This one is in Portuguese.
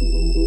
Música